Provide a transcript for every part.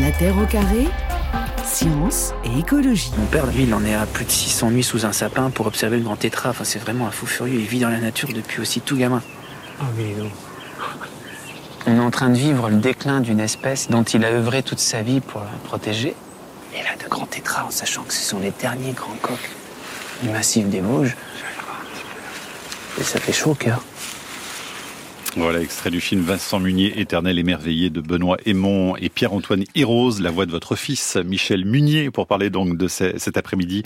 La Terre au carré, science et écologie. Mon père, lui, il en est à plus de 600 nuits sous un sapin pour observer le grand tétra. Enfin, c'est vraiment un fou furieux. Il vit dans la nature depuis aussi tout gamin. Ah non. On est en train de vivre le déclin d'une espèce dont il a œuvré toute sa vie pour la protéger. Et là, de grands tétras, en sachant que ce sont les derniers grands coqs du massif des Vosges. Et ça fait chaud au cœur. Voilà, extrait du film Vincent Munier, éternel émerveillé de Benoît Aymon et Pierre-Antoine Hirose, la voix de votre fils Michel Munier, pour parler donc de cet après-midi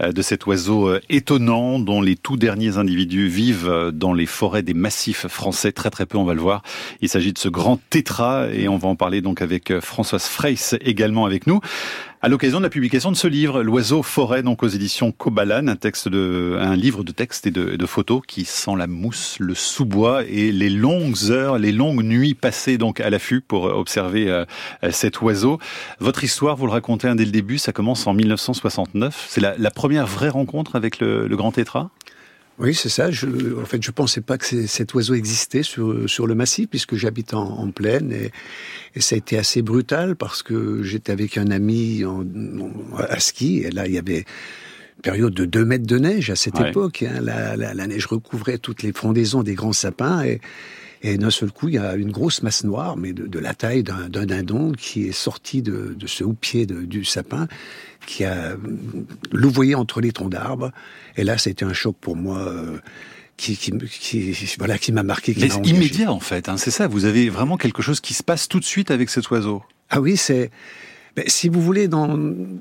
euh, de cet oiseau euh, étonnant dont les tout derniers individus vivent euh, dans les forêts des massifs français, très très peu on va le voir. Il s'agit de ce grand tétra et on va en parler donc avec Françoise Freys également avec nous à l'occasion de la publication de ce livre, L'oiseau forêt, donc aux éditions Kobalan, un texte de, un livre de textes et de, photos qui sent la mousse, le sous-bois et les longues heures, les longues nuits passées donc à l'affût pour observer euh, cet oiseau. Votre histoire, vous le racontez dès le début, ça commence en 1969. C'est la, la première vraie rencontre avec le, le grand tétra? Oui, c'est ça. Je, en fait, je pensais pas que cet oiseau existait sur, sur le massif, puisque j'habite en, en, plaine. Et, et, ça a été assez brutal parce que j'étais avec un ami en, à ski. Et là, il y avait une période de 2 mètres de neige à cette époque. Hein. La, la, la, neige recouvrait toutes les frondaisons des grands sapins. Et, et d'un seul coup, il y a une grosse masse noire, mais de, de la taille d'un dindon, qui est sortie de, de ce houppier du sapin qui a louvoyé entre les troncs d'arbres. Et là, c'était un choc pour moi. Euh, qui, qui, qui, voilà, qui m'a marqué. Qui Mais immédiat en fait, hein, c'est ça. Vous avez vraiment quelque chose qui se passe tout de suite avec cet oiseau. Ah oui, c'est. Ben, si vous voulez, dans,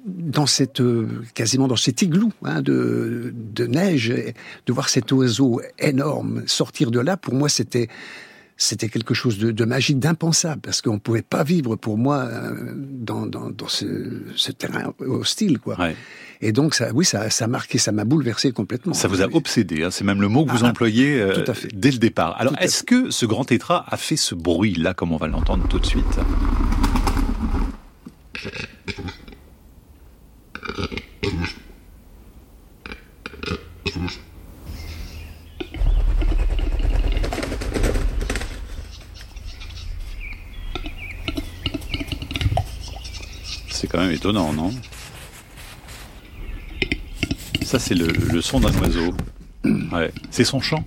dans cette, euh, quasiment dans cet igloo hein, de, de neige, de voir cet oiseau énorme sortir de là, pour moi, c'était, c'était quelque chose de, de magique, d'impensable, parce qu'on ne pouvait pas vivre pour moi euh, dans, dans, dans ce, ce, terrain hostile, quoi. Ouais. Et donc, ça, oui, ça, ça a marqué, ça m'a bouleversé complètement. Ça vous a obsédé, hein, c'est même le mot que vous ah, employez euh, dès le départ. Alors, est-ce que ce grand tétra a fait ce bruit là, comme on va l'entendre tout de suite C'est quand même étonnant, non Ça, c'est le, le, son d'un oiseau. Ouais. C'est son chant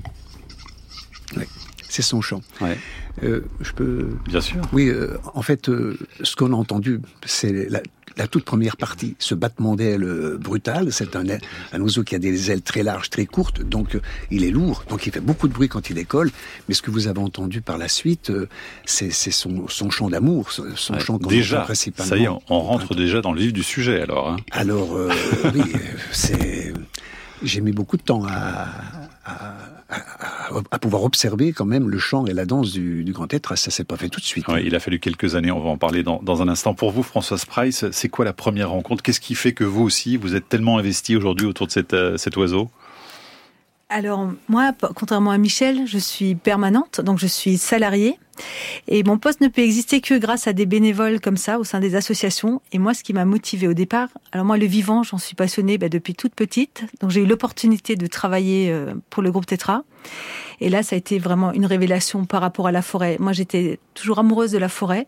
c'est son chant. Ouais. Euh, je peux. Bien sûr. Oui, euh, en fait, euh, ce qu'on a entendu, c'est la, la, toute première partie, ce battement d'ailes euh, brutal. C'est un, un, oiseau qui a des ailes très larges, très courtes, donc euh, il est lourd, donc il fait beaucoup de bruit quand il décolle. Mais ce que vous avez entendu par la suite, euh, c'est son, son chant d'amour, son ouais, chant déjà. principalement. Ça y est, on, on rentre déjà dans le vif du sujet alors. Hein. Alors, oui, c'est. J'ai mis beaucoup de temps à, à, à, pouvoir observer quand même le chant et la danse du, du grand tétra. Ça s'est pas fait tout de suite. Ouais, il a fallu quelques années. On va en parler dans, dans un instant. Pour vous, Françoise Price, c'est quoi la première rencontre? Qu'est-ce qui fait que vous aussi, vous êtes tellement investi aujourd'hui autour de cette, euh, cet oiseau? Alors moi, contrairement à Michel, je suis permanente, donc je suis salariée. Et mon poste ne peut exister que grâce à des bénévoles comme ça au sein des associations. Et moi, ce qui m'a motivée au départ, alors moi, le vivant, j'en suis passionnée bah, depuis toute petite. Donc j'ai eu l'opportunité de travailler euh, pour le groupe Tetra. Et là, ça a été vraiment une révélation par rapport à la forêt. Moi, j'étais toujours amoureuse de la forêt.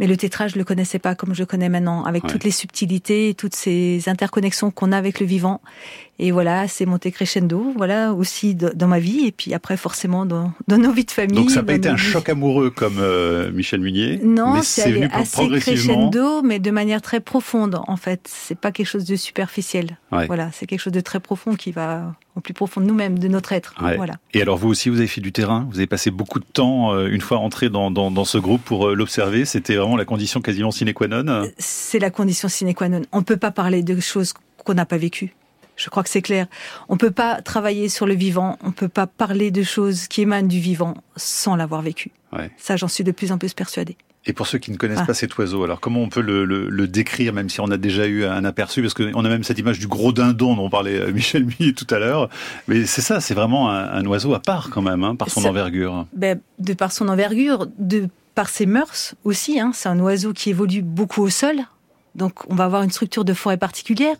Mais le tétra, je le connaissais pas comme je connais maintenant, avec ouais. toutes les subtilités, toutes ces interconnexions qu'on a avec le vivant. Et voilà, c'est monté crescendo, voilà, aussi de, dans ma vie, et puis après, forcément, dans, dans nos vies de famille. Donc ça n'a pas été un choc amoureux comme euh, Michel Munier Non, c'est venu assez crescendo, mais de manière très profonde, en fait. C'est pas quelque chose de superficiel. Ouais. Voilà, c'est quelque chose de très profond qui va au plus profond de nous-mêmes, de notre être. Ouais. Voilà. Et alors vous aussi, vous avez fait du terrain, vous avez passé beaucoup de temps, euh, une fois entré dans, dans, dans, ce groupe, pour euh, l'observer. C'était vraiment la condition quasiment sine qua non C'est la condition sine qua non. On ne peut pas parler de choses qu'on n'a pas vécues. Je crois que c'est clair. On ne peut pas travailler sur le vivant, on ne peut pas parler de choses qui émanent du vivant sans l'avoir vécu. Ouais. Ça, j'en suis de plus en plus persuadée. Et pour ceux qui ne connaissent ah. pas cet oiseau, alors comment on peut le, le, le, décrire, même si on a déjà eu un aperçu, parce qu'on a même cette image du gros dindon dont parlait euh, Michel Milly tout à l'heure. Mais c'est ça, c'est vraiment un, un, oiseau à part quand même, hein, par son ça, envergure. Ben, de par son envergure, de par ses mœurs aussi. Hein, c'est un oiseau qui évolue beaucoup au sol. Donc on va avoir une structure de forêt particulière,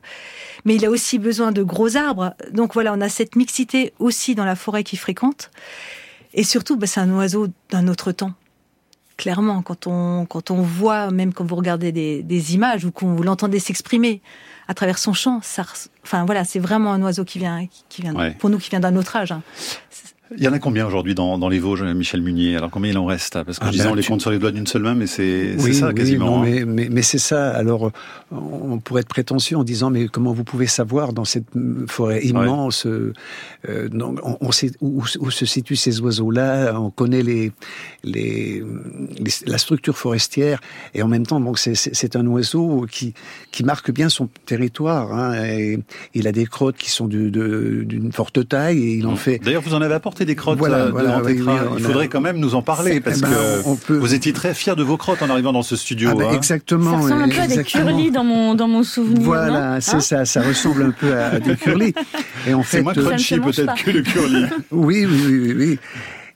mais il a aussi besoin de gros arbres. Donc voilà, on a cette mixité aussi dans la forêt qu'il fréquente. Et surtout, bah, c'est un oiseau d'un autre temps. Clairement, quand on, quand on voit, même quand vous regardez des, des images ou qu'on vous l'entendez s'exprimer à travers son chant, ça, enfin voilà, c'est vraiment un oiseau qui vient, qui vient pour nous qui vient d'un autre âge. Hein. Il y en a combien aujourd'hui dans, dans, les Vosges, Michel Munier? Alors combien il en reste? Parce que ah disons, ben, on les compte sur les doigts d'une seule main, mais c'est ça quasiment. Oui, hein. mais, mais, c'est ça. Alors, on pourrait être prétentieux en disant, mais comment vous pouvez savoir dans cette forêt immense euh, on, sait où, se situent ces oiseaux-là, on connaît les, les, la structure forestière, et en même temps, donc c'est un oiseau qui, qui marque bien son territoire. Hein, et il a des crottes qui sont d'une forte taille, et il en mmh. fait. D'ailleurs, vous en avez apporté des crottes euh, de Il faudrait quand même nous en parler parce eh ben, que vous étiez très fier de vos crottes en arrivant dans ce studio. Ah ben, hein. Exactement. Ça ressemble un peu à des curlis dans mon dans mon souvenir. Voilà, c'est hein ça. Ça ressemble un peu à des curlis. Et en fait, c'est moins crunchy peut-être que le curly. oui, oui, oui, oui.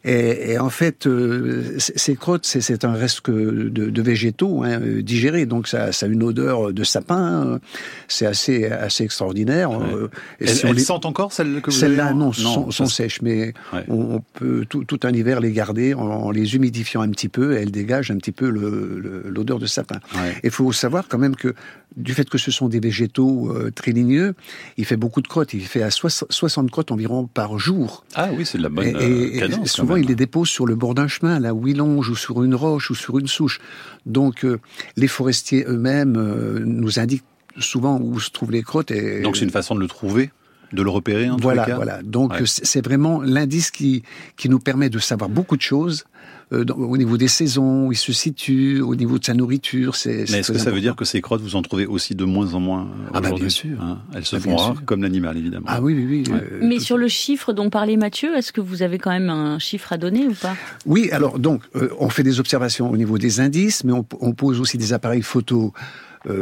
Et, et en fait, euh, ces crottes, c'est un reste de, de végétaux hein, digérés, donc ça, ça, a une odeur de sapin. C'est assez, assez extraordinaire. Euh, elles, sentent encore celles que vous Celles-là, non, sont, sont sèches, mais on, peut tout, tout, un hiver les garder en, les humidifiant un petit peu. Et elles dégagent un petit peu l'odeur de sapin. Il faut savoir quand même que du fait que ce sont des végétaux euh, très ligneux, il fait beaucoup de crottes. Il fait à 60 crottes environ par jour. Ah oui, c'est de la bonne et, cadence, souvent, il les dépose sur le bord d'un chemin, là où il longe, ou sur une roche, ou sur une souche. Donc, euh, les forestiers eux-mêmes euh, nous indiquent souvent où se trouvent les crottes. Et, Donc, c'est une façon de le trouver de le repérer en voilà, tout cas. Voilà, donc c'est vraiment l'indice qui, qui nous permet de savoir beaucoup de choses euh, au niveau des saisons, où il se situe, au niveau de sa nourriture. C'est, Mais est-ce que ça veut dire que ces crottes, vous en trouvez aussi de moins en moins Ah bah bien sûr. Hein Elles se ah, font rares comme l'animal, évidemment. Ah oui, oui, oui. Euh, Mais sur le chiffre dont parlait Mathieu, est-ce que vous avez quand même un chiffre à donner ou pas? Oui, alors donc, euh, on fait des observations au niveau des indices, mais on, on pose aussi des appareils photo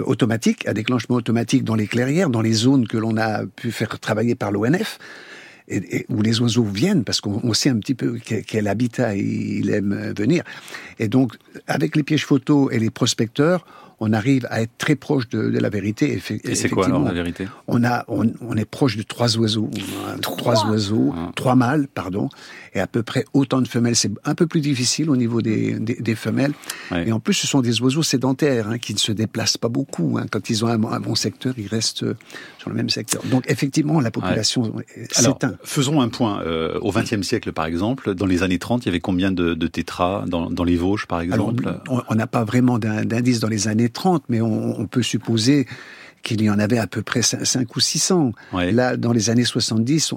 automatiques, à déclenchement automatique dans les clairières, dans les zones que l'on a pu faire travailler par l'ONF et, où les oiseaux viennent, parce qu'on sait un petit peu quel, habitat il aime venir. Et donc, avec les pièges photos et les prospecteurs, on arrive à être très proche de, la vérité. Et c'est quoi alors la vérité? on, a, on, est proche de trois oiseaux, trois, oiseaux, ah. trois mâles, pardon, et à peu près autant de femelles. C'est un peu plus difficile au niveau des, des, femelles. Et en plus, ce sont des oiseaux sédentaires hein, qui ne se déplacent pas beaucoup. Hein. Quand ils ont un, bon secteur, ils restent sur le même secteur. Donc effectivement, la population s'éteint. Faisons un point. Euh, au XXe siècle, par exemple, dans les années 30, il y avait combien de, de tétras dans, dans, les Vosges, par exemple? On n'a pas vraiment d'indice dans les années 30, mais on, on peut supposer qu'il y en avait à peu près 5 ou 600. Là, dans les années 70,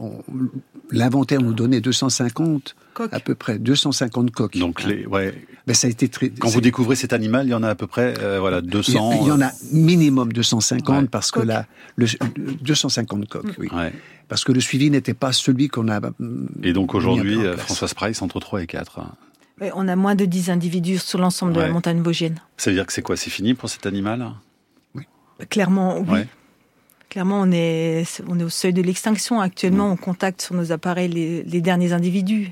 l'inventaire nous donnait 250, à peu près 250 coques. Donc, les, ouais. Ben, ça a été très. Quand vous découvrez cet animal, il y en a à peu près, euh, voilà, 200. Il y, en a minimum 250 parce que là, le, 250 coques, oui. Parce que le suivi n'était pas celui qu'on a. Et donc aujourd'hui, Françoise Price entre 3 et 4. on a moins de 10 individus sur l'ensemble de la montagne vosgienne. Ça veut dire que c'est quoi C'est fini pour cet animal? Clairement, oui. Clairement, on est, on est au seuil de l'extinction. Actuellement, mm. on contacte sur nos appareils les, derniers individus.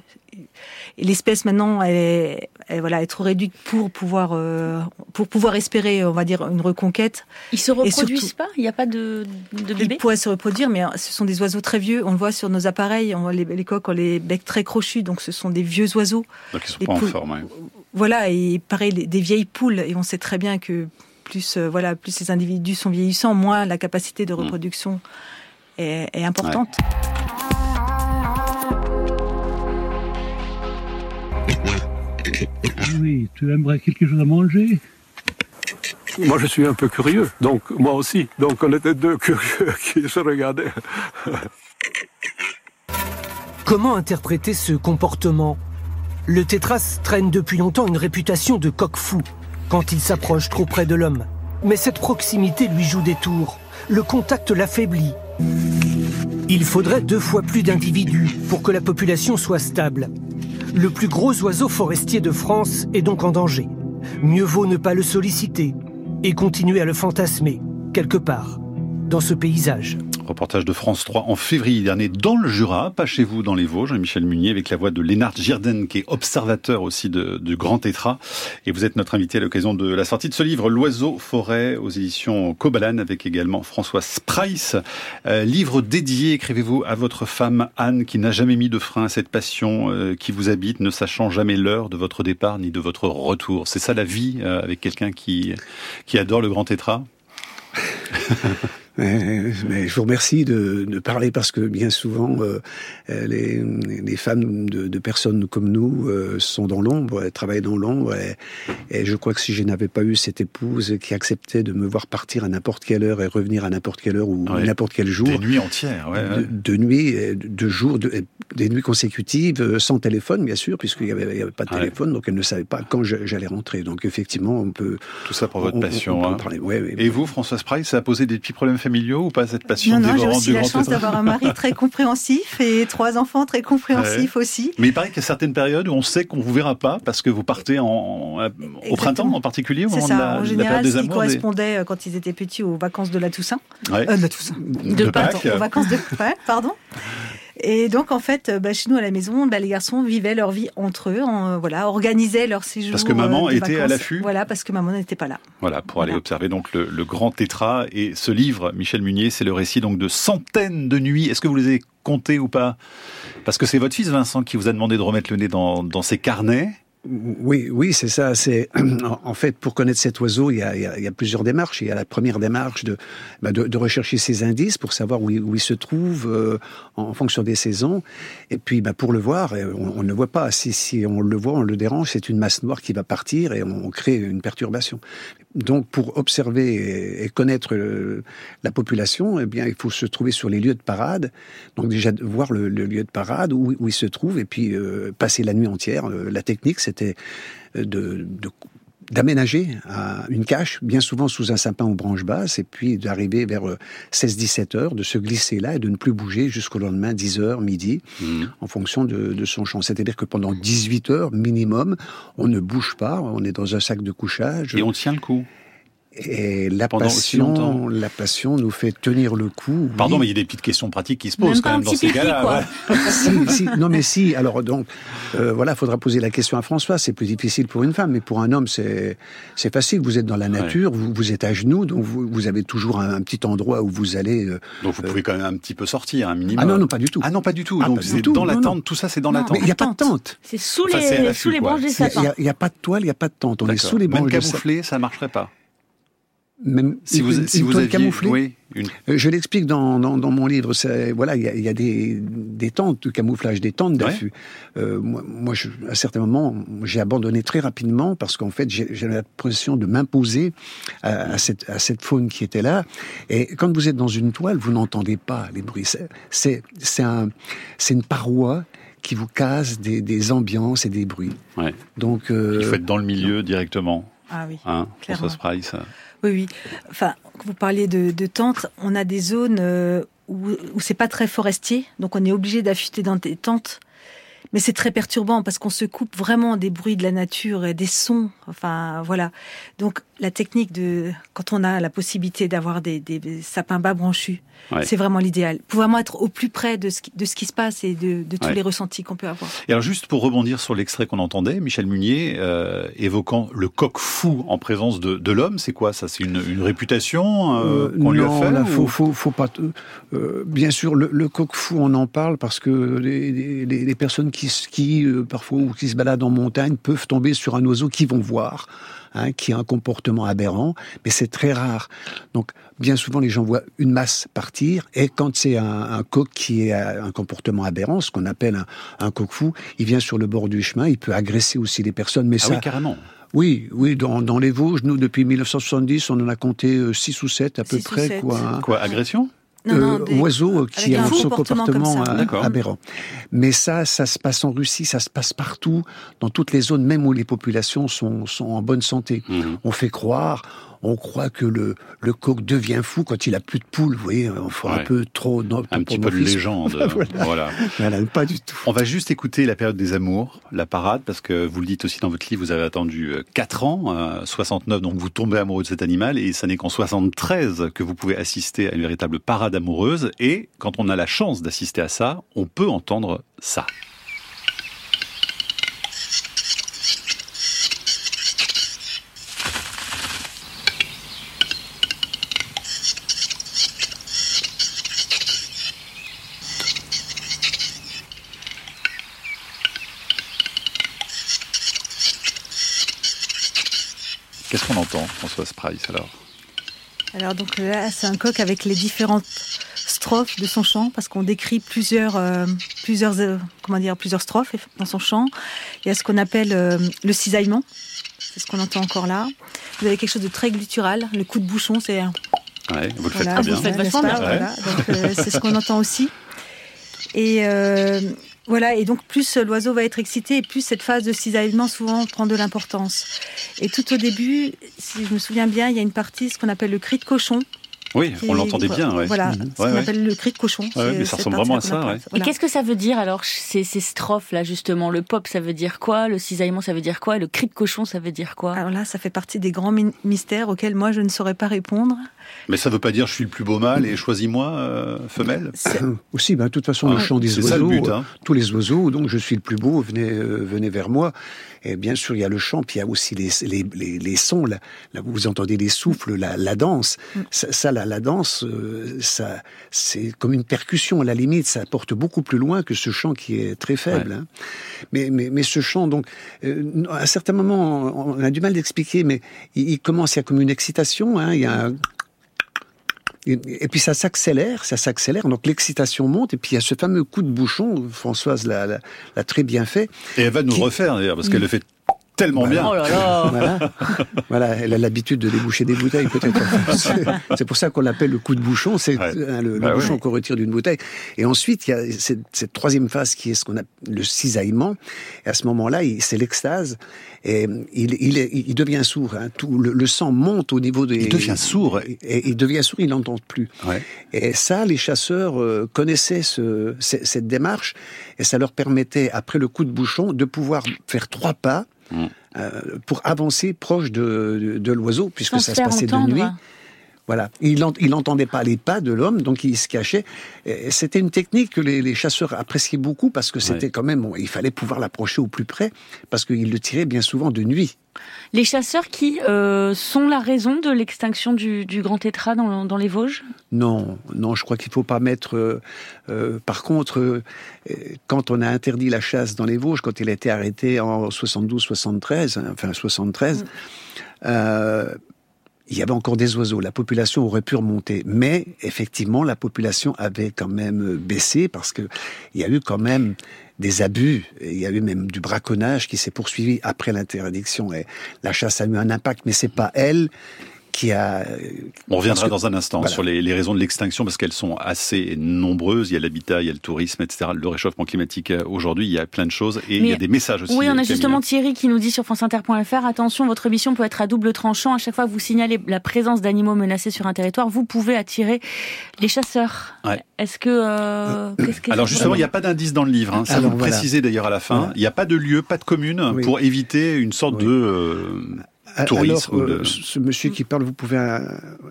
L'espèce maintenant, elle est, voilà, est trop réduite pour pouvoir, euh, pour pouvoir espérer, on va dire, une reconquête. Ils se reproduisent pas? Il n'y a pas de, de bébés? Ils pourraient se reproduire, mais ce sont des oiseaux très vieux. On le voit sur nos appareils, on voit les, les coques ont les becs très crochus, donc ce sont des vieux oiseaux. Donc ils sont pas en forme. Voilà, et pareil, des vieilles poules. Et on sait très bien que plus euh, voilà, plus ces individus sont vieillissants, moins la capacité de mm. reproduction est, importante. Oui, tu aimerais quelque chose à manger? Moi, je suis un peu curieux, donc moi aussi. Donc, on était deux curieux qui se regardaient. Comment interpréter ce comportement? Le tétras traîne depuis longtemps une réputation de coq fou quand il s'approche trop près de l'homme. Mais cette proximité lui joue des tours. Le contact l'affaiblit. Il faudrait deux fois plus d'individus pour que la population soit stable. Le plus gros oiseau forestier de France est donc en danger. Mieux vaut ne pas le solliciter et continuer à le fantasmer, quelque part, dans ce paysage. Reportage de France 3 en février dernier dans le Jura, pas chez vous dans les Vosges, Michel Munier avec la voix de Lénard Girden qui est observateur aussi de, du Grand Tétra. Et vous êtes notre invité à l'occasion de la sortie de ce livre L'oiseau forêt aux éditions Cobalan avec également François Sprice. Euh, livre dédié, écrivez-vous, à votre femme Anne qui n'a jamais mis de frein à cette passion euh, qui vous habite, ne sachant jamais l'heure de votre départ ni de votre retour. C'est ça la vie euh, avec quelqu'un qui, qui adore le Grand Tétra? Mais, mais, je vous remercie de, de, parler parce que bien souvent, euh, les, les, femmes de, de, personnes comme nous euh, sont dans l'ombre, elles travaillent dans l'ombre. Et, et, je crois que si je n'avais pas eu cette épouse qui acceptait de me voir partir à n'importe quelle heure et revenir à n'importe quelle heure ou ouais. n'importe quel jour. Des nuits entières, ouais, ouais. De, de, nuits, de jours, de, des nuits consécutives, euh, sans téléphone, bien sûr, puisqu'il n'y avait, avait, pas de téléphone, donc elle ne savait pas quand j'allais rentrer. Donc effectivement, on peut. Tout ça pour votre on, passion. On, on hein. parler. Ouais, et vous, Françoise Price, ça a posé des petits problèmes familiaux ou pas cette passion Non, non, j'ai dévorante aussi du la chance d'avoir un mari très compréhensif et trois enfants très compréhensifs Ouais. aussi. Mais il paraît qu'il y a certaines périodes où on sait qu'on vous verra pas parce que vous partez en, euh, au printemps en particulier, au C'est moment ça, de la, en de la général, période des ce qui amours. des- correspondait euh, quand ils étaient petits aux vacances de la Toussaint. Ouais. Euh, de la Toussaint. De De Pâques. Pâques. Aux vacances de Pâques, pardon. Et donc, en fait, euh, bah, chez nous, à la maison, bah, les garçons vivaient leur vie entre eux, en, euh, voilà, organisaient leur séjour. Parce que maman euh, était à l'affût Voilà, parce que maman n'était pas là. Voilà, pour Voilà. aller observer donc le, le grand tétra et ce livre, Michel Munier, c'est le récit donc de centaines de nuits. Est-ce que vous les avez comptées ou pas? Parce que c'est votre fils Vincent qui vous a demandé de remettre le nez dans, dans ses carnets. Oui, oui, c'est ça. C'est en fait pour connaître cet oiseau, il y, a, plusieurs démarches. Il y a la première démarche de, bah de, de, rechercher ses indices pour savoir où il, où il se trouve euh, en fonction des saisons. Et puis, bah, pour le voir, on, on, ne voit pas. Si, si on le voit, on le dérange. C'est une masse noire qui va partir et on, crée une perturbation. Donc, pour observer et, connaître le, la population, eh bien, il faut se trouver sur les lieux de parade. Donc, déjà voir le, lieu de parade où, il se trouve et puis euh, passer la nuit entière. Euh, La technique, c'était de d'aménager une cache, bien souvent sous un sapin aux branches basses, et puis d'arriver vers 16-17 heures, de se glisser là et de ne plus bouger jusqu'au lendemain 10 heures, midi, mmh. en fonction de, de son champ. C'est-à-dire que pendant 18 heures minimum, on ne bouge pas, on est dans un sac de couchage. Et on tient le coup et la passion, la passion nous fait tenir le coup. Pardon, oui. mais il y a des petites questions pratiques qui se posent Même quand même dans ces cas-là. Ouais. si, si, non, mais si. Alors donc, euh, voilà, faudra poser la question à François. C'est plus difficile pour une femme, mais pour un homme, c'est c'est facile. Vous êtes dans la nature, ouais. vous, vous êtes à genoux, donc vous, vous avez toujours un, un, petit endroit où vous allez. Euh, donc vous pouvez quand même un petit peu sortir, un minimum. Ah non, non, pas du tout. Ah non, pas du tout. Ah, donc c'est dans la tente. Tout ça, c'est dans la tente. Mais il n'y a pas de tente. C'est sous les sous les branches des sapins. Il n'y a, pas de toile, il n'y a pas de tente. On est sous les branches. Même camouflé, ça marcherait pas. Même si vous, une, si une vous toile aviez, camouflée. Oui, une... Je l'explique dans, dans, dans, mon livre. Voilà, il y a, y a, des, des tentes de camouflage, des tentes d'affût. Ouais. Euh, moi, moi je, à certains moments, j'ai abandonné très rapidement parce qu'en fait, j'ai l'impression de m'imposer à, à, cette, à cette faune qui était là. Et quand vous êtes dans une toile, vous n'entendez pas les bruits. C'est un, une paroi qui vous casse des, des ambiances et des bruits. Ouais. Donc, euh, il faut être dans le milieu directement. Ah oui. Hein, clairement. Price. Oui, oui. Enfin, vous parliez de, de tentes, on a des zones euh, où, où c'est pas très forestier, donc on est obligé d'affûter dans des tentes. Mais c'est très perturbant parce qu'on se coupe vraiment des bruits de la nature et des sons. Enfin, voilà. Donc, la technique de, quand on a la possibilité d'avoir des, des, des, sapins bas branchus, ouais. c'est vraiment l'idéal. Pour vraiment être au plus près de ce qui, de ce qui se passe et de, de tous ouais. les ressentis qu'on peut avoir? Et alors, juste pour rebondir sur l'extrait qu'on entendait, Michel Munier euh, évoquant le coq fou en présence de, de l'homme, c'est quoi? Ça C'est une, une, réputation euh, qu'on lui a fait là, ou... faut, faut, faut pas. Euh, bien sûr, le, le, coq fou, on en parle parce que les, les, les personnes qui skient euh, parfois ou qui se baladent en montagne peuvent tomber sur un oiseau qu'ils vont voir. Hein, qui a un comportement aberrant, mais c'est très rare. Donc, bien souvent, les gens voient une masse partir, et quand c'est un, un, coq qui a un comportement aberrant, ce qu'on appelle un, un, coq fou, il vient sur le bord du chemin, il peut agresser aussi les personnes, mais ah ça... oui, carrément oui, oui, dans, dans, les Vosges, nous, depuis 1970, on en a compté 6 ou 7 à peu près. 7. Quoi, hein. quoi agression? Non, non, euh, oiseau qui a un, son comportement, euh, aberrant. Mais ça, ça se passe en Russie, ça se passe partout, dans toutes les zones, même où les populations sont, sont en bonne santé. Mmh. On fait croire, on croit que le, le coq devient fou quand il a plus de poules. Vous voyez, on fait un peu trop. un petit peu de légende. voilà. voilà. Pas du tout. On va juste écouter la période des amours, la parade, parce que vous le dites aussi dans votre livre, vous avez attendu 4 ans, 69, donc vous tombez amoureux de cet animal, et ça n'est qu'en 73 que vous pouvez assister à une véritable parade amoureuse. Et quand on a la chance d'assister à ça, on peut entendre ça. Qu'est-ce qu'on Price, alors Alors, donc là, c'est un coq avec les différentes strophes de son chant, parce qu'on décrit plusieurs, euh, plusieurs, euh, comment dire, plusieurs strophes dans son chant. Il y a ce qu'on appelle euh, le cisaillement, c'est ce qu'on entend encore là. Vous avez quelque chose de très gluttural, le coup de bouchon, c'est. Ouais, vous le faites très bien. Vous le faites vachement bien. Voilà, donc c'est ce qu'on entend aussi. Et voilà, et donc plus l'oiseau va être excité, et plus cette phase de cisaillement souvent prend de l'importance. Et tout au début, si je me souviens bien, il y a une partie, ce qu'on appelle le cri de cochon. Oui, on l'entendait bien. Ouais. Voilà, Mhm. ce qu'on appelle le cri de cochon. Ouais, mais ça ressemble vraiment à ça, appelle. Et Voilà. qu'est-ce que ça veut dire alors ces, ces strophes là justement? Le pop ça veut dire quoi? Le cisaillement ça veut dire quoi? Et le cri de cochon ça veut dire quoi? Alors là, ça fait partie des grands mystères auxquels moi je ne saurais pas répondre. Mais ça ne veut pas dire je suis le plus beau mâle et choisis-moi, euh, femelle Aussi, ben, de toute façon, le Ah, chant des c'est ça le oiseaux, but, hein. euh, tous les oiseaux, donc je suis le plus beau, venez, euh, venez vers moi. Et bien sûr, il y a le chant, puis il y a aussi les, les, les, les sons, là, là, vous entendez les souffles, la, la danse. Ça, ça, la, la danse, euh, ça, c'est comme une percussion, à la limite, ça porte beaucoup plus loin que ce chant qui est très faible. hein. Mais, mais, mais ce chant, donc, euh, à un certain moment, on a du mal d'expliquer, mais il, il commence, il y a comme une excitation, hein, il y a un et, et puis ça s'accélère, ça s'accélère, donc l'excitation monte, et puis il y a ce fameux coup de bouchon, Françoise l'a, l'a, l'a très bien fait. Et elle va nous Qui- refaire d'ailleurs, parce qu'elle le fait tellement bien. Oh là là Voilà, voilà, elle a l'habitude de déboucher des bouteilles peut-être. C'est- pour ça qu'on l'appelle le coup de bouchon, c'est Ouais. hein, le, le Bah bouchon ouais. qu'on retire d'une bouteille. Et ensuite, il y a cette, cette troisième phase qui est ce qu'on appelle le cisaillement. Et à ce moment-là, c'est l'extase. Et il, il, est- il devient sourd. hein. Tout le, le sang monte au niveau des. Il devient sourd. Et, et il devient sourd, il n'entend plus. Ouais. Et ça, les chasseurs euh, connaissaient ce, ce- cette démarche et ça leur permettait, après le coup de bouchon, de pouvoir faire trois pas Euh, pour avancer proche de, de, de l'oiseau, puisque Sans ça se passait de nuit. Voilà. Il ent- il n'entendait pas les pas de l'homme, donc il se cachait. C'était une technique que les, les chasseurs appréciaient beaucoup parce que c'était Ouais. quand même, bon, il fallait pouvoir l'approcher au plus près parce qu'ils le tiraient bien souvent de nuit. Les chasseurs qui euh, sont la raison de l'extinction du, du grand tétra dans, dans les Vosges? Non, non, je crois qu'il faut pas mettre. euh, euh, par contre, euh, quand on a interdit la chasse dans les Vosges, quand il a été arrêté en 72-73, hein, enfin 73, euh, il y avait encore des oiseaux. La population aurait pu remonter, mais effectivement, la population avait quand même baissé parce que il y a eu quand même des abus. Il y a eu même du braconnage qui s'est poursuivi après l'interdiction. Et la chasse a eu un impact, mais c'est pas elle qui a. On reviendra que- dans un instant voilà. sur les, les raisons de l'extinction parce qu'elles sont assez nombreuses. Il y a l'habitat, il y a le tourisme, etc. Le réchauffement climatique euh, aujourd'hui, il y a plein de choses et il y a des messages aussi. Oui, on a Camille. justement Thierry qui nous dit sur franceinter.fr attention, votre émission peut être à double tranchant. À chaque fois que vous signalez la présence d'animaux menacés sur un territoire, vous pouvez attirer les chasseurs. Ouais. Est-ce que. euh, qu'est-ce que- Alors justement, il n'y a pas d'indice dans le livre. Hein. Ça Alors, vous le voilà. précisez d'ailleurs à la fin. Voilà. Il n'y a pas de lieu, pas de commune Oui. pour éviter une sorte Oui. de euh, tourisme. ou euh, de- ce monsieur qui parle, vous pouvez, euh,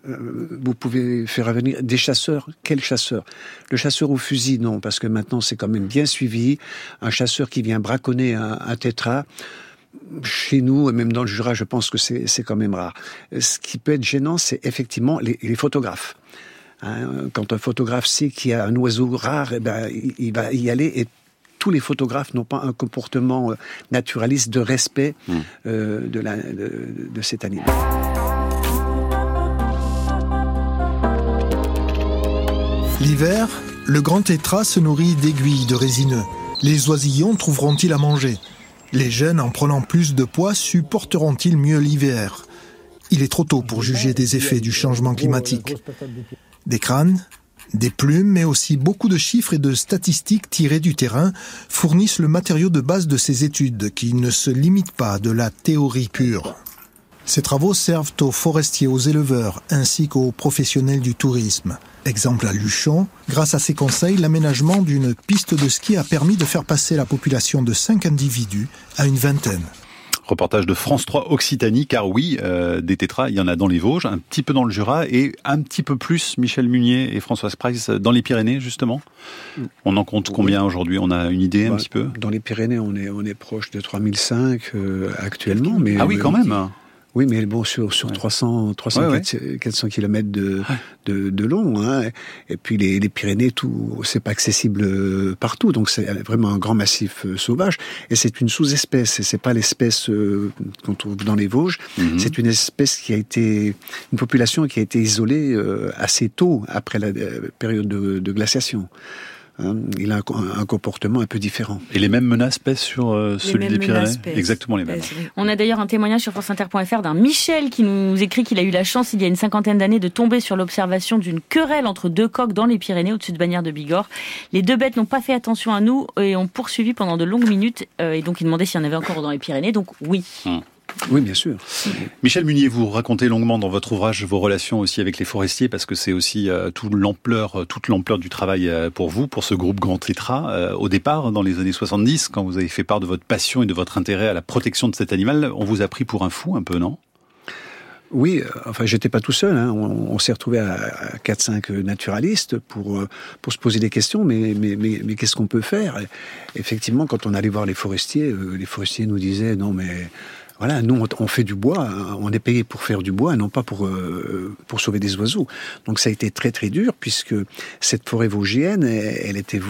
euh, vous pouvez faire venir des chasseurs. Quels chasseurs Le chasseur au fusil, non, parce que maintenant c'est quand même bien suivi. Un chasseur qui vient braconner un, un tétra. Chez nous, et même dans le Jura, je pense que c'est c'est quand même rare. Ce qui peut être gênant, c'est effectivement les, les photographes. Hein, quand un photographe sait qu'il y a un oiseau rare, eh ben, il, il va y aller et tous les photographes n'ont pas un comportement euh, naturaliste de respect Hmm. euh, de, la, de, de cet animal. L'hiver, le grand tétras se nourrit d'aiguilles de résineux. Les oisillons trouveront-ils à manger? Les jeunes, en prenant plus de poids, supporteront-ils mieux l'hiver? Il est trop tôt pour juger des effets du changement climatique. Des crânes, des plumes, mais aussi beaucoup de chiffres et de statistiques tirés du terrain fournissent le matériau de base de ces études qui ne se limitent pas de la théorie pure. Ces travaux servent aux forestiers, aux éleveurs, ainsi qu'aux professionnels du tourisme. Exemple à Luchon, grâce à ces conseils, l'aménagement d'une piste de ski a permis de faire passer la population de 5 individus à une vingtaine. Reportage de France 3 Occitanie, car oui, euh, des tétras, il y en a dans les Vosges, un petit peu dans le Jura et un petit peu plus, Michel Munier et Françoise Price, dans les Pyrénées, justement. On en compte combien aujourd'hui? On a une idée un Bah, petit peu? Dans les Pyrénées, on est, on est proche de 3005 euh, actuellement. Mais, Ah oui, quand même Oui, mais bon, sur, sur 300, 300 Ouais, ouais. 400 400 kilomètres de, de, de long. Hein. Et puis les, les Pyrénées, tout, c'est pas accessible euh, partout. Donc c'est vraiment un grand massif euh, sauvage. Et c'est une sous-espèce. Et c'est pas l'espèce euh, qu'on trouve dans les Vosges. Mhm. C'est une espèce qui a été, une population qui a été isolée euh, assez tôt après la euh, période de, de glaciation. Hein, il a un, co- un comportement un peu différent. Et les mêmes menaces pèsent sur euh, celui des Pyrénées. Exactement les mêmes. On a d'ailleurs un témoignage sur franceinter.fr d'un Michel qui nous écrit qu'il a eu la chance il y a une cinquantaine d'années de tomber sur l'observation d'une querelle entre deux coqs dans les Pyrénées au-dessus de Bagnères de Bigorre. Les deux bêtes n'ont pas fait attention à nous et ont poursuivi pendant de longues minutes euh, et donc ils demandaient s'il y en avait encore dans les Pyrénées. Donc oui. Oui, bien sûr. Michel Munier, vous racontez longuement dans votre ouvrage vos relations aussi avec les forestiers parce que c'est aussi euh, toute l'ampleur, euh, toute l'ampleur du travail euh, pour vous, pour ce groupe Grand Tétra. Euh, au départ, dans les années 70, quand vous avez fait part de votre passion et de votre intérêt à la protection de cet animal, on vous a pris pour un fou un peu, non? Oui, enfin, j'étais pas tout seul. Hein. On, on s'est retrouvé à, à 4-5 naturalistes pour pour se poser des questions. Mais mais mais, mais qu'est-ce qu'on peut faire? Effectivement, quand on allait voir les forestiers, les forestiers nous disaient non mais voilà, nous on, on fait du bois, hein. on est payé pour faire du bois, non pas pour euh, pour sauver des oiseaux. Donc ça a été très très dur puisque cette forêt vosgienne, elle, elle était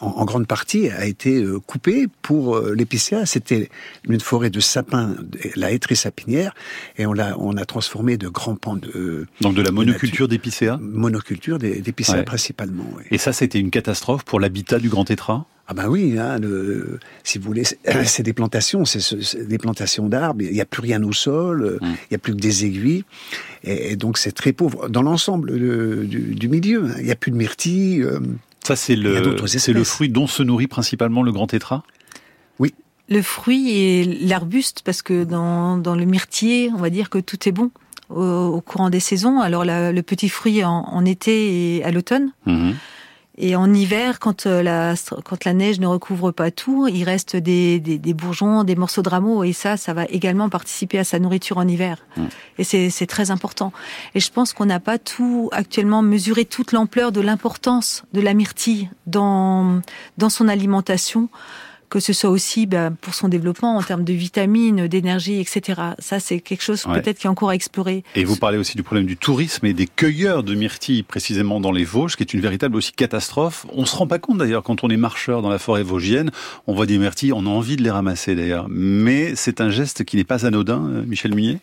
en, en grande partie a été euh, coupée pour euh, l'épicéa. C'était une forêt de sapins, la hêtraie sapinière, et on l'a on a transformé de grands pans de Donc de la monoculture d'épicéa? Monoculture d'épicéa Ouais. principalement. oui. Et ça, c'était une catastrophe pour l'habitat du Grand Tétra Ah ben oui, hein, le, si vous voulez, c'est des plantations, c'est ce- c'est des plantations d'arbres. Il n'y a plus rien au sol, euh, il n'y a plus que des aiguilles, et, et donc c'est très pauvre dans l'ensemble du, du milieu. hein. Il n'y a plus de myrtilles. euh, Ça, c'est le, c'est le fruit dont se nourrit principalement le Grand Tétra? Le fruit et l'arbuste, parce que dans, dans le myrtiller, on va dire que tout est bon au, au courant des saisons. Alors la- le petit fruit en, en été et à l'automne. Mhm. Et en hiver, quand euh, la, quand la neige ne recouvre pas tout, il reste des, des, des bourgeons, des morceaux de rameaux, et ça, ça va également participer à sa nourriture en hiver. Mm. Et c'est c'est très important. Et je pense qu'on n'a pas tout actuellement mesuré toute l'ampleur de l'importance de la myrtille dans, dans son alimentation que ce soit aussi ben, pour son développement en termes de vitamines, d'énergie, etc. Ça, c'est quelque chose Ouais. peut-être qui est encore à explorer. Et vous parlez aussi du problème du tourisme et des cueilleurs de myrtilles, précisément dans les Vosges, qui est une véritable aussi catastrophe. On se rend pas compte d'ailleurs quand on est marcheur dans la forêt vosgienne, on voit des myrtilles, on a envie de les ramasser d'ailleurs. Mais c'est un geste qui n'est pas anodin, euh, Michel Munier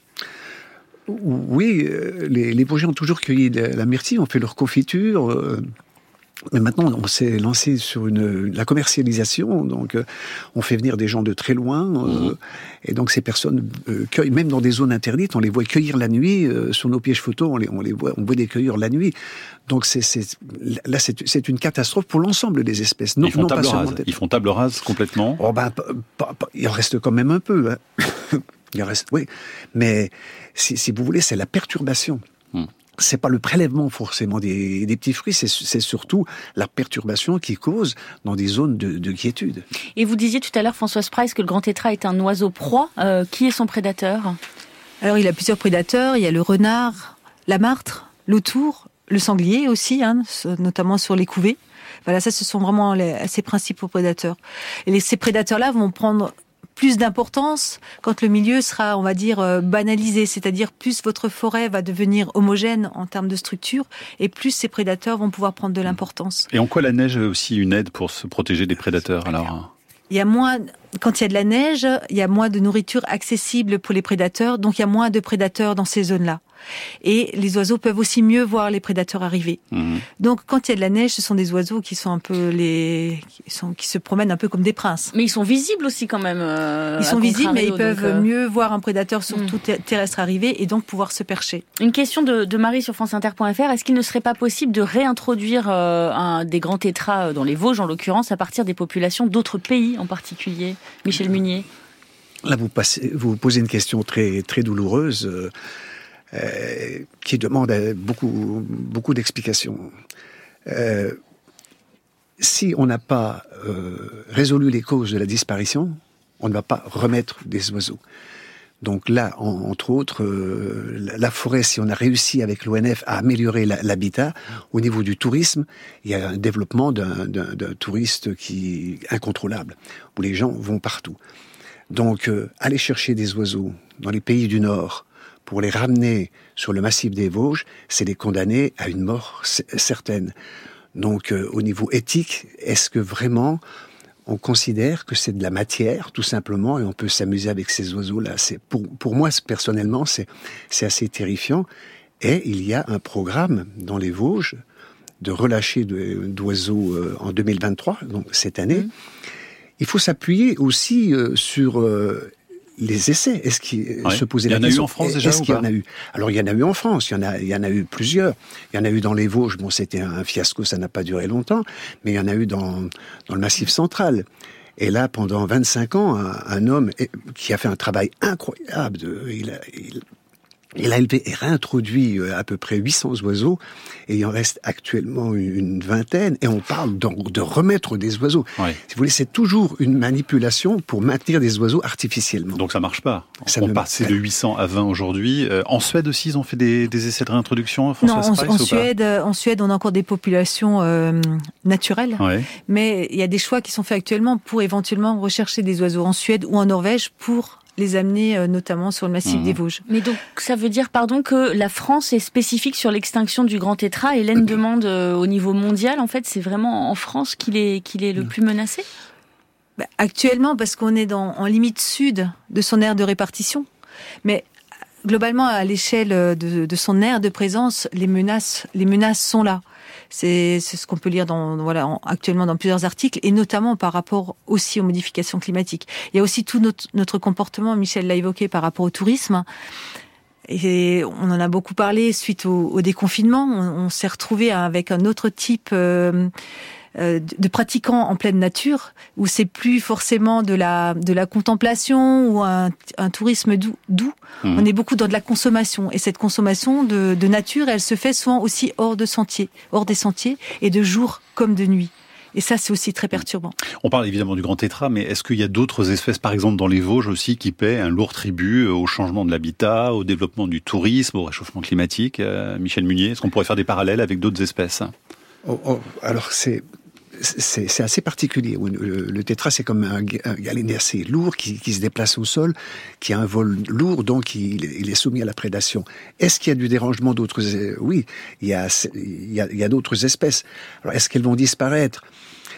Oui, euh, les, les Vosgiens ont toujours cueilli la, la myrtille, ont fait leur confiture. euh, mais maintenant, on s'est lancé sur une, la commercialisation. Donc, euh, on fait venir des gens de très loin. euh, Et donc, ces personnes euh, cueillent, même dans des zones interdites, on les voit cueillir la nuit. euh, sur nos pièges photos, on les, on les voit, on voit des cueilleurs la nuit. Donc, c'est, c'est, là, c'est, c'est une catastrophe pour l'ensemble des espèces. Non, Ils font non pas rase. Ils font table rase complètement. Oh ben, il en reste quand même un peu. hein. il en reste, oui. Mais si, si vous voulez, c'est la perturbation. C'est pas le prélèvement forcément des, des petits fruits, c'est, c'est surtout la perturbation qui cause dans des zones de, de quiétude. Et vous disiez tout à l'heure, Françoise Price, que le grand tétra est un oiseau proie. Euh, qui est son prédateur? Alors, il a plusieurs prédateurs. Il y a le renard, la martre, l'autour, le sanglier aussi, hein, notamment sur les couvées. Voilà, ça, ce sont vraiment les, ses principaux prédateurs. Et les, ces prédateurs-là vont prendre plus d'importance quand le milieu sera, on va dire, euh, banalisé, c'est-à-dire plus votre forêt va devenir homogène en termes de structure, et plus ces prédateurs vont pouvoir prendre de l'importance. Et en quoi la neige est aussi une aide pour se protéger des prédateurs alors Il y a moins, quand il y a de la neige, il y a moins de nourriture accessible pour les prédateurs, donc il y a moins de prédateurs dans ces zones-là. Et les oiseaux peuvent aussi mieux voir les prédateurs arriver. Mhm. Donc quand il y a de la neige, ce sont des oiseaux qui sont un peu les, qui, sont, qui se promènent un peu comme des princes. Mais ils sont visibles aussi quand même. euh, Ils sont visibles, mais ils peuvent euh, mieux voir un prédateur surtout ter- terrestre arriver et donc pouvoir se percher. Une question de, de Marie sur franceinter.fr. Est-ce qu'il ne serait pas possible de réintroduire euh, un, des grands tétras dans les Vosges, en l'occurrence, à partir des populations d'autres pays en particulier Michel Munier là, vous, passez, vous posez une question très, très douloureuse euh, qui demande beaucoup, beaucoup d'explications. si on n'a pas résolu les causes de la disparition, on ne va pas remettre des oiseaux. Donc là, entre autres, euh, la forêt, si on a réussi avec l'ONF à améliorer l'habitat, au niveau du tourisme, il y a un développement d'un touriste qui incontrôlable, où les gens vont partout. Donc euh, aller chercher des oiseaux dans les pays du Nord pour les ramener sur le massif des Vosges, c'est les condamner à une mort certaine. Donc euh, au niveau éthique, est-ce que vraiment on considère que c'est de la matière, tout simplement, et on peut s'amuser avec ces oiseaux-là? C'est pour, pour moi, personnellement, c'est, c'est assez terrifiant. Et il y a un programme dans les Vosges de relâcher d'oiseaux euh, en 2023, donc cette année. Mmh. Il faut s'appuyer aussi euh, sur euh, les essais. Est-ce qu'il se posait la question Il y en a eu en France déjà Est-ce qu'il y en a eu? Alors il y en a eu en France. Il y en a, il y en a eu plusieurs. Il y en a eu dans les Vosges. Bon, c'était un fiasco, ça n'a pas duré longtemps. Mais il y en a eu dans dans le Massif central. Et là, pendant 25 ans, un, homme qui a fait un travail incroyable, de, il, il, il a élevé et réintroduit euh, à peu près 800 oiseaux, et il en reste actuellement une vingtaine, et on parle donc de remettre des oiseaux. Si vous voulez, c'est toujours une manipulation pour maintenir des oiseaux artificiellement. Donc ça marche pas. Ça on passe de 800 à 20 aujourd'hui. Euh, en Suède aussi, ils ont fait des, essais de réintroduction Non, en, en Suède, en Suède, on a encore des populations euh, naturelles, mais il y a des choix qui sont faits actuellement pour éventuellement rechercher des oiseaux en Suède ou en Norvège pour les amener euh, notamment sur le massif des mhm. Vosges. Mais donc ça veut dire pardon que la France est spécifique sur l'extinction du grand tétra et Hélène demande euh, au niveau mondial en fait c'est vraiment en France qu'il est qu'il est le plus menacé? Bah, Actuellement parce qu'on est dans, en limite sud de son aire de répartition. Mais globalement à l'échelle de, de son aire de présence, les menaces les menaces sont là. C'est ce qu'on peut lire dans, voilà, actuellement dans plusieurs articles, et notamment par rapport aussi aux modifications climatiques. Il y a aussi tout notre, notre comportement, Michel l'a évoqué, par rapport au tourisme. Et on en a beaucoup parlé suite au, déconfinement. On, s'est retrouvé avec un autre type euh, de pratiquants en pleine nature, où c'est plus forcément de la de la contemplation ou un, un tourisme doux. doux. Mmh. On est beaucoup dans de la consommation, et cette consommation de, de nature, elle se fait souvent aussi hors de sentiers, hors des sentiers, et de jour comme de nuit. Et ça, c'est aussi très perturbant. On parle évidemment du grand tétra, mais est-ce qu'il y a d'autres espèces, par exemple dans les Vosges aussi, qui paient un lourd tribut au changement de l'habitat, au développement du tourisme, au réchauffement climatique euh, Michel Munier, est-ce qu'on pourrait faire des parallèles avec d'autres espèces? Oh, oh, Alors, c'est c'est assez particulier. Le, tétra, c'est comme un, un lourd qui, se déplace au sol, qui a un vol lourd, donc il, est soumis à la prédation. Est-ce qu'il y a du dérangement d'autres Oui, il y a, il y d'autres espèces. Alors, est-ce qu'elles vont disparaître?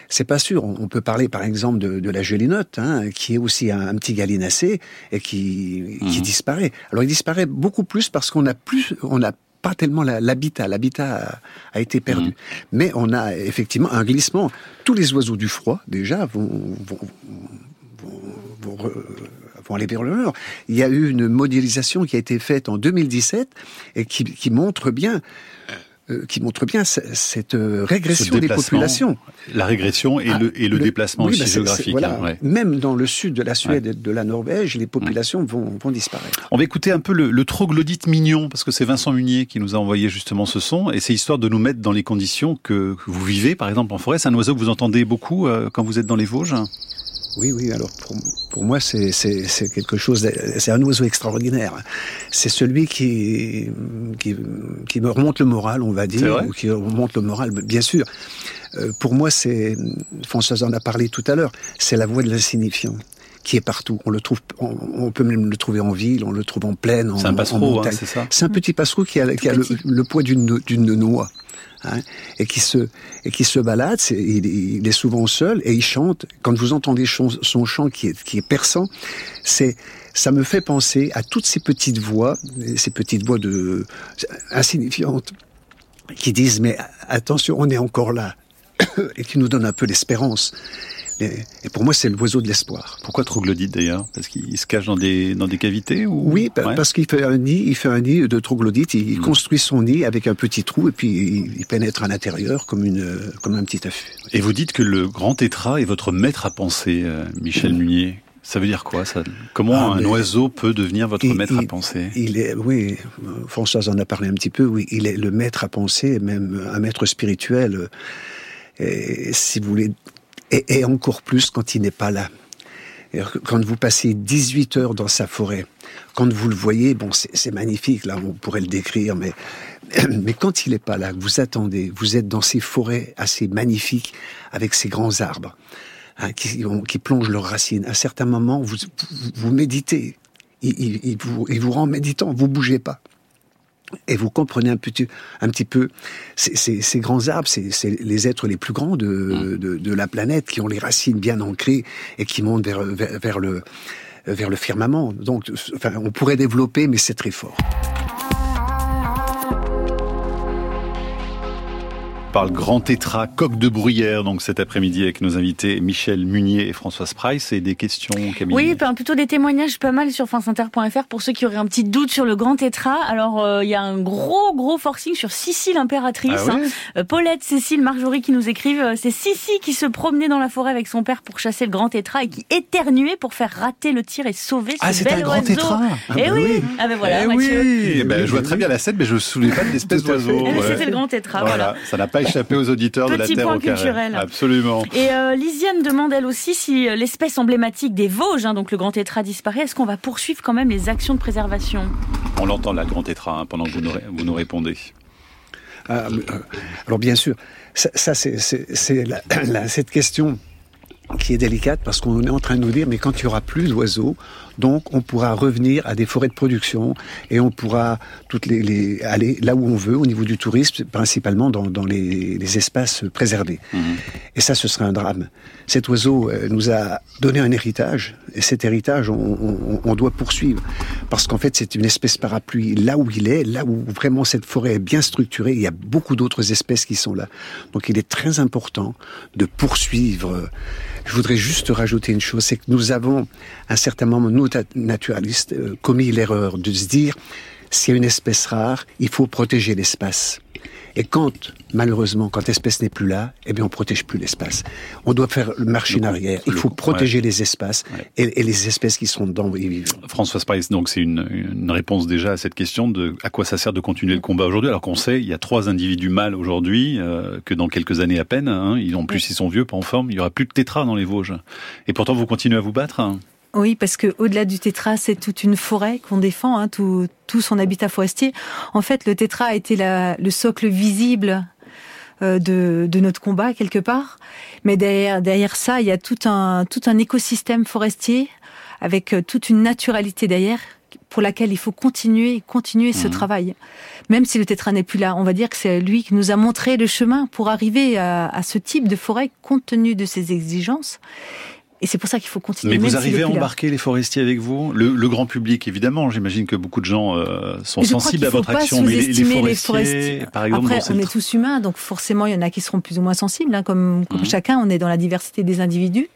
C'est pas sûr. On peut parler par exemple de, la gelinotte, hein, qui est aussi un, petit gallinacé et qui, qui mmh. disparaît. Alors il disparaît beaucoup plus parce qu'on a plus, on a pas tellement l'habitat. L'habitat a, été perdu. Mmh. Mais on a effectivement un glissement. Tous les oiseaux du froid, déjà, vont, vont, vont, vont, aller vers le nord. Il y a eu une modélisation qui a été faite en 2017 et qui, qui montre bien euh, qui montre bien cette euh, régression des populations. La régression et, le, et le, ah, déplacement aussi bah, géographique. Hein, Même dans le sud de la Suède et de la Norvège, les populations vont, vont, disparaître. On va écouter un peu le, le, troglodyte mignon, parce que c'est Vincent Munier qui nous a envoyé justement ce son, et c'est histoire de nous mettre dans les conditions que, vous vivez, par exemple en forêt. C'est un oiseau que vous entendez beaucoup euh, quand vous êtes dans les Vosges oui, oui. Alors pour, pour moi, c'est quelque chose. C'est un oiseau extraordinaire. C'est celui qui, qui, qui me remonte le moral, on va dire, ou qui remonte le moral, bien sûr. Euh, pour moi, c'est Françoise en a parlé tout à l'heure. C'est la voix de l'insignifiant qui est partout. On le trouve, on, peut même le trouver en ville, on le trouve en plaine, en, C'est un passereau, hein, c'est ça. C'est un petit passereau qui a, qui a le, le, poids d'une noix. Hein, et qui se et qui se balade. il, est souvent seul et il chante. Quand vous entendez son, chant qui est qui est perçant, c'est ça me fait penser à toutes ces petites voix, ces petites voix de insignifiantes qui disent mais attention, on est encore là et qui nous donnent un peu d'espérance. Et pour moi, c'est l'oiseau de l'espoir. Pourquoi troglodyte d'ailleurs? Parce qu'il se cache dans des, dans des cavités ou... Oui, parce qu'il fait un nid, il fait un nid de troglodyte, il hmm. construit son nid avec un petit trou et puis il, pénètre à l'intérieur comme, une, comme un petit affût. Et vous dites que le grand tétra est votre maître à penser, euh, Michel Munier. Ça veut dire quoi ça? Comment Ah, un oiseau peut devenir votre Il- maître à penser? Il est, oui, Françoise en a parlé un petit peu, oui, il est le maître à penser, même un maître spirituel, et, si vous voulez, et, et encore plus quand il n'est pas là. Quand vous passez 18 heures dans sa forêt, quand vous le voyez, bon, c'est magnifique, là, on pourrait le décrire, mais, mais quand il n'est pas là, vous attendez, vous êtes dans ces forêts assez magnifiques, avec ces grands arbres, hein, qui, qui plongent leurs racines. À certains moments, vous, vous, vous méditez. Il, il- il vous, il vous rend méditant, vous bougez pas. Et vous comprenez un petit, un petit peu ces, ces- ces grands arbres, c'est les êtres les plus grands de, de, de la planète, qui ont les racines bien ancrées et qui montent vers, vers, vers le, vers le firmament. Donc, enfin, on pourrait développer, mais c'est très fort. Par le grand tétra coq de bruyère, donc cet après-midi avec nos invités Michel Munier et Françoise Price. Et des questions, Camille Oui, ben, plutôt des témoignages pas mal sur franceinter.fr pour ceux qui auraient un petit doute sur le grand tétra. Alors, euh, il y a un gros, gros forcing sur Sissi l'impératrice. Ah hein. Euh, Paulette, Cécile, Marjorie qui nous écrivent. euh, C'est Sissi qui se promenait dans la forêt avec son père pour chasser le grand tétra et qui éternuait pour faire rater le tir et sauver Ah, ce bel un grand oiseau. tétra Eh Ah bah oui. oui. Ah ben voilà, Eh Mathieu. oui, Eh ben, je vois très bien la scène, mais je ne me souvenais pas de l'espèce d'oiseau. C'était le grand tétra, voilà. Ça n'a pas échappé aux auditeurs de la Petit Terre point au carré. culturel. Absolument. Et euh, Lisiane demande elle aussi si euh, l'espèce emblématique des Vosges, hein, donc le grand tétra disparaît, est-ce qu'on va poursuivre quand même les actions de préservation? On l'entend là, le grand tétra, hein, pendant que vous nous, vous nous répondez. Ah, euh, alors bien sûr, ça, ça, c'est- c'est c'est la- la- cette question qui est délicate parce qu'on est en train de nous dire mais quand il y aura plus d'oiseaux, donc on pourra revenir à des forêts de production et on pourra toutes les, les- aller là où on veut au niveau du tourisme, principalement dans, dans les, les espaces préservés. Et ça, ce serait un drame. Cet oiseau euh, nous a donné un héritage, et cet héritage, on, on- on doit poursuivre. Parce qu'en fait, c'est une espèce parapluie. Là où il est, là où vraiment cette forêt est bien structurée, il y a beaucoup d'autres espèces qui sont là. Donc il est très important de poursuivre. Je voudrais juste rajouter une chose, c'est que nous avons, à un certain moment, nous, naturalistes, euh, commis l'erreur de se dire, s'il y a une espèce rare, il faut protéger l'espace. Et quand, malheureusement, quand l'espèce n'est plus là, eh bien, on protège plus l'espace. On doit faire le marché en arrière. Il faut protéger les espaces et, et les espèces qui sont dedans y vivent. Françoise Price, donc c'est une, une réponse déjà à cette question de à quoi ça sert de continuer le combat aujourd'hui, alors qu'on sait il y a trois individus mâles aujourd'hui, euh, que dans quelques années à peine, hein, ils, en plus ils sont vieux, pas en forme, il y aura plus de tétra dans les Vosges. Et pourtant vous continuez à vous battre hein Oui, parce que au-delà du tétra, c'est toute une forêt qu'on défend, hein, tout, tout son habitat forestier. En fait, le tétra a été la- le socle visible euh, de, de notre combat quelque part. Mais derrière, derrière ça, il y a tout un, tout un écosystème forestier avec euh, toute une naturalité derrière pour laquelle il faut continuer, continuer ce Mhm. travail. Même si le tétra n'est plus là, on va dire que c'est lui qui nous a montré le chemin pour arriver à, à ce type de forêt compte tenu de ses exigences. Et c'est pour ça qu'il faut continuer. Mais vous arrivez à là. embarquer les forestiers avec vous? Le, le grand public, évidemment. J'imagine que beaucoup de gens euh, sont sensibles à votre action. Mais les, les sous-estimer les forestiers, forestiers. par exemple, Après, cette- on est tous humains, donc forcément, il y en a qui seront plus ou moins sensibles, hein, comme, comme Mhm. chacun, on est dans la diversité des individus.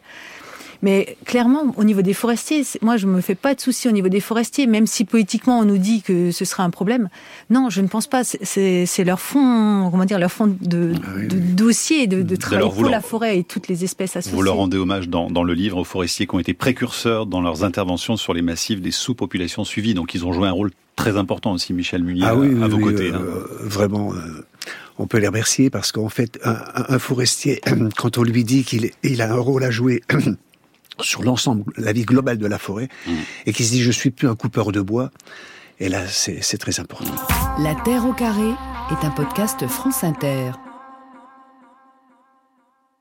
Mais clairement, au niveau des forestiers, moi, je me fais pas de soucis au niveau des forestiers, même si politiquement on nous dit que ce sera un problème. Non, je ne pense pas. C'est- leur fond, comment dire, leur fond de, de dossier de, de travail pour leur- la forêt et toutes les espèces associées. Vous leur rendez hommage dans, dans le livre aux forestiers qui ont été précurseurs dans leurs interventions sur les massifs des sous-populations suivies. Donc ils ont joué un rôle très important aussi, Michel Munier, Ah oui, à oui, vos oui, côtés. euh, hein. vraiment, euh, on peut les remercier parce qu'en fait, un, forestier, quand on lui dit qu'il il a un rôle à jouer sur l'ensemble, la vie globale de la forêt, et qu'il se dit je suis plus un coupeur de bois, et là, c'est c'est très important. La Terre au carré est un podcast France Inter.